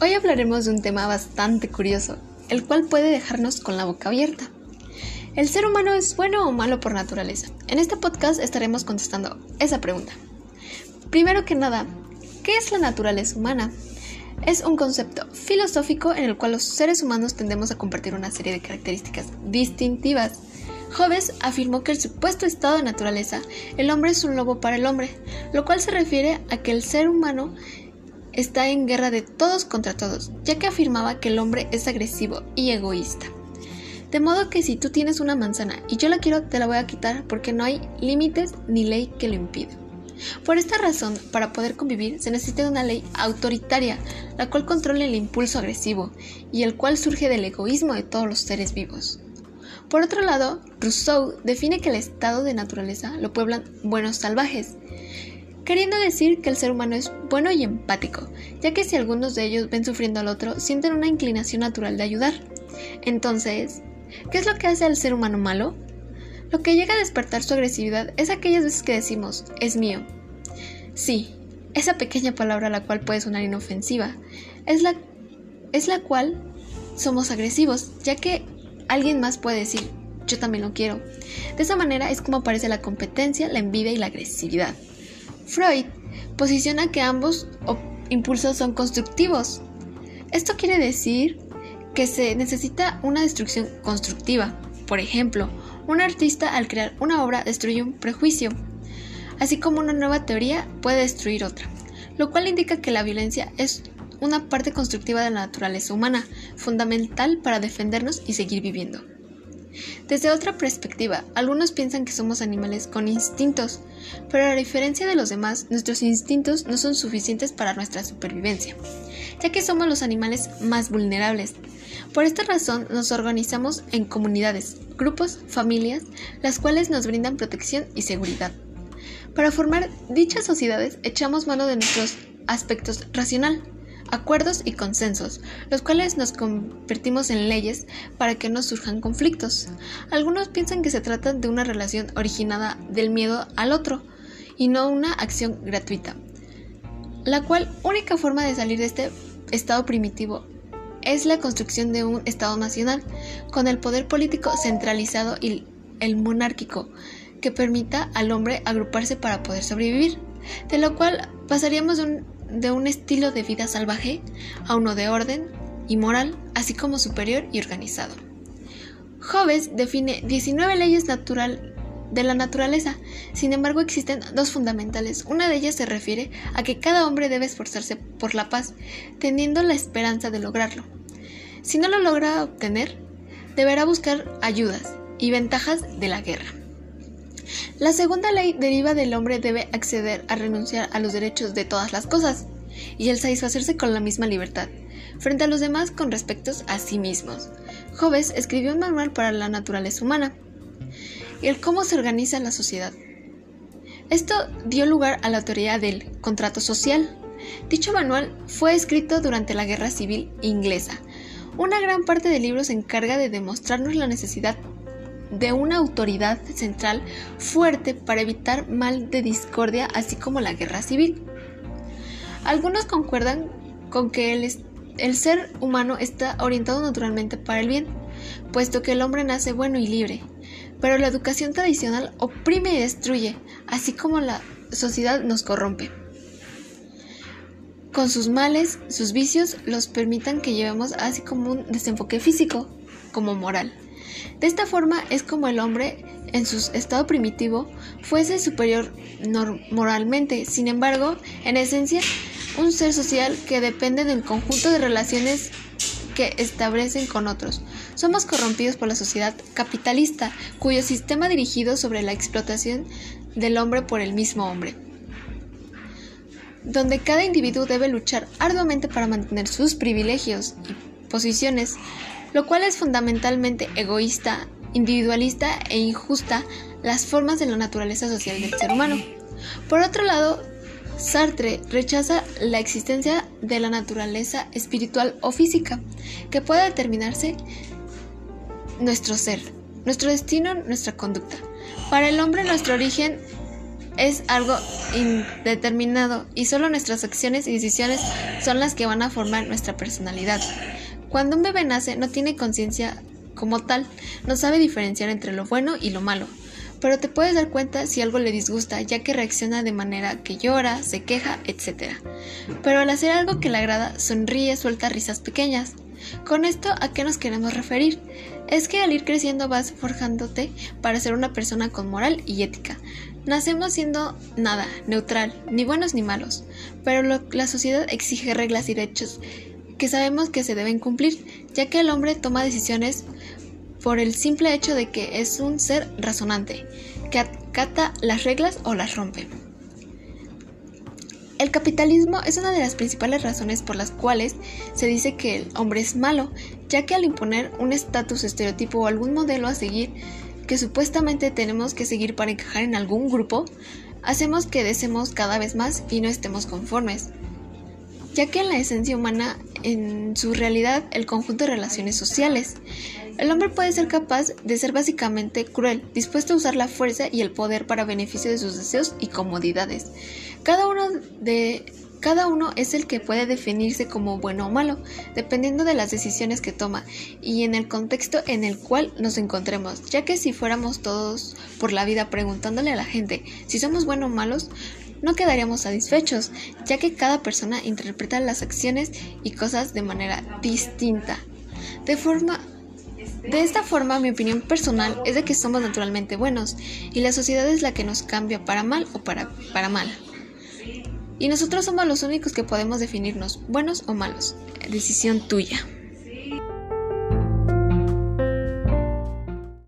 Hoy hablaremos de un tema bastante curioso, el cual puede dejarnos con la boca abierta. ¿El ser humano es bueno o malo por naturaleza? En este podcast estaremos contestando esa pregunta. Primero que nada, ¿qué es la naturaleza humana? Es un concepto filosófico en el cual los seres humanos tendemos a compartir una serie de características distintivas. Hobbes afirmó que el supuesto estado de naturaleza, el hombre es un lobo para el hombre, lo cual se refiere a que el ser humano está en guerra de todos contra todos, ya que afirmaba que el hombre es agresivo y egoísta. De modo que si tú tienes una manzana y yo la quiero, te la voy a quitar porque no hay límites ni ley que lo impida. Por esta razón, para poder convivir se necesita una ley autoritaria, la cual controle el impulso agresivo y el cual surge del egoísmo de todos los seres vivos. Por otro lado, Rousseau define que el estado de naturaleza lo pueblan buenos salvajes, queriendo decir que el ser humano es bueno y empático, ya que si algunos de ellos ven sufriendo al otro, sienten una inclinación natural de ayudar. Entonces, ¿qué es lo que hace al ser humano malo? Lo que llega a despertar su agresividad es aquellas veces que decimos, es mío. Sí, esa pequeña palabra la cual puede sonar inofensiva, es la, es la cual somos agresivos, ya que alguien más puede decir, yo también lo quiero. De esa manera es como aparece la competencia, la envidia y la agresividad. Freud posiciona que ambos impulsos son constructivos. Esto quiere decir que se necesita una destrucción constructiva. Por ejemplo, un artista al crear una obra destruye un prejuicio, así como una nueva teoría puede destruir otra, lo cual indica que la violencia es una parte constructiva de la naturaleza humana, fundamental para defendernos y seguir viviendo. Desde otra perspectiva, algunos piensan que somos animales con instintos, pero a diferencia de los demás, nuestros instintos no son suficientes para nuestra supervivencia, ya que somos los animales más vulnerables. Por esta razón nos organizamos en comunidades, grupos, familias, las cuales nos brindan protección y seguridad. Para formar dichas sociedades echamos mano de nuestros aspectos racional, acuerdos y consensos, los cuales nos convertimos en leyes para que no surjan conflictos. Algunos piensan que se trata de una relación originada del miedo al otro y no una acción gratuita, la cual única forma de salir de este estado primitivo es la construcción de un Estado nacional, con el poder político centralizado y el monárquico, que permita al hombre agruparse para poder sobrevivir, de lo cual pasaríamos de un de un estilo de vida salvaje a uno de orden y moral, así como superior y organizado. Hobbes define 19 leyes natural de la naturaleza, sin embargo existen dos fundamentales. Una de ellas se refiere a que cada hombre debe esforzarse por la paz, teniendo la esperanza de lograrlo. Si no lo logra obtener, deberá buscar ayudas y ventajas de la guerra. La segunda ley deriva del hombre debe acceder a renunciar a los derechos de todas las cosas y el satisfacerse con la misma libertad, frente a los demás con respecto a sí mismos. Hobbes escribió un manual para la naturaleza humana y el cómo se organiza la sociedad. Esto dio lugar a la teoría del contrato social. Dicho manual fue escrito durante la Guerra Civil Inglesa. Una gran parte del libro se encarga de demostrarnos la necesidad de una autoridad central fuerte para evitar mal de discordia, así como la guerra civil. Algunos concuerdan con que el, el ser humano está orientado naturalmente para el bien, puesto que el hombre nace bueno y libre, pero la educación tradicional oprime y destruye, así como la sociedad nos corrompe. Con sus males, sus vicios los permitan que llevemos así como un desenfoque físico, como moral. De esta forma es como el hombre, en su estado primitivo, fuese superior moralmente, sin embargo, en esencia, un ser social que depende del conjunto de relaciones que establecen con otros. Somos corrompidos por la sociedad capitalista, cuyo sistema dirigido sobre la explotación del hombre por el mismo hombre donde cada individuo debe luchar arduamente para mantener sus privilegios y posiciones lo cual es fundamentalmente egoísta, individualista e injusta las formas de la naturaleza social del ser humano. Por otro lado, Sartre rechaza la existencia de la naturaleza espiritual o física, que pueda determinarse nuestro ser, nuestro destino, nuestra conducta. Para el hombre nuestro origen es algo indeterminado y solo nuestras acciones y decisiones son las que van a formar nuestra personalidad. Cuando un bebé nace no tiene conciencia como tal, no sabe diferenciar entre lo bueno y lo malo, pero te puedes dar cuenta si algo le disgusta ya que reacciona de manera que llora, se queja, etc. Pero al hacer algo que le agrada, sonríe, suelta risas pequeñas. Con esto, ¿a qué nos queremos referir? Es que al ir creciendo vas forjándote para ser una persona con moral y ética. Nacemos siendo nada, neutral, ni buenos ni malos, pero la sociedad exige reglas y derechos que sabemos que se deben cumplir, ya que el hombre toma decisiones por el simple hecho de que es un ser razonante, que acata las reglas o las rompe. El capitalismo es una de las principales razones por las cuales se dice que el hombre es malo, ya que al imponer un estatus, estereotipo o algún modelo a seguir que supuestamente tenemos que seguir para encajar en algún grupo, hacemos que deseemos cada vez más y no estemos conformes, ya que en la esencia humana, en su realidad, el conjunto de relaciones sociales, el hombre puede ser capaz de ser básicamente cruel, dispuesto a usar la fuerza y el poder para beneficio de sus deseos y comodidades. Cada uno de cada uno es el que puede definirse como bueno o malo, dependiendo de las decisiones que toma y en el contexto en el cual nos encontremos, ya que si fuéramos todos por la vida preguntándole a la gente si somos buenos o malos, no quedaríamos satisfechos, ya que cada persona interpreta las acciones y cosas de manera distinta. De forma de esta forma, mi opinión personal es de que somos naturalmente buenos y la sociedad es la que nos cambia para mal o para, para mal. Y nosotros somos los únicos que podemos definirnos buenos o malos. Decisión tuya.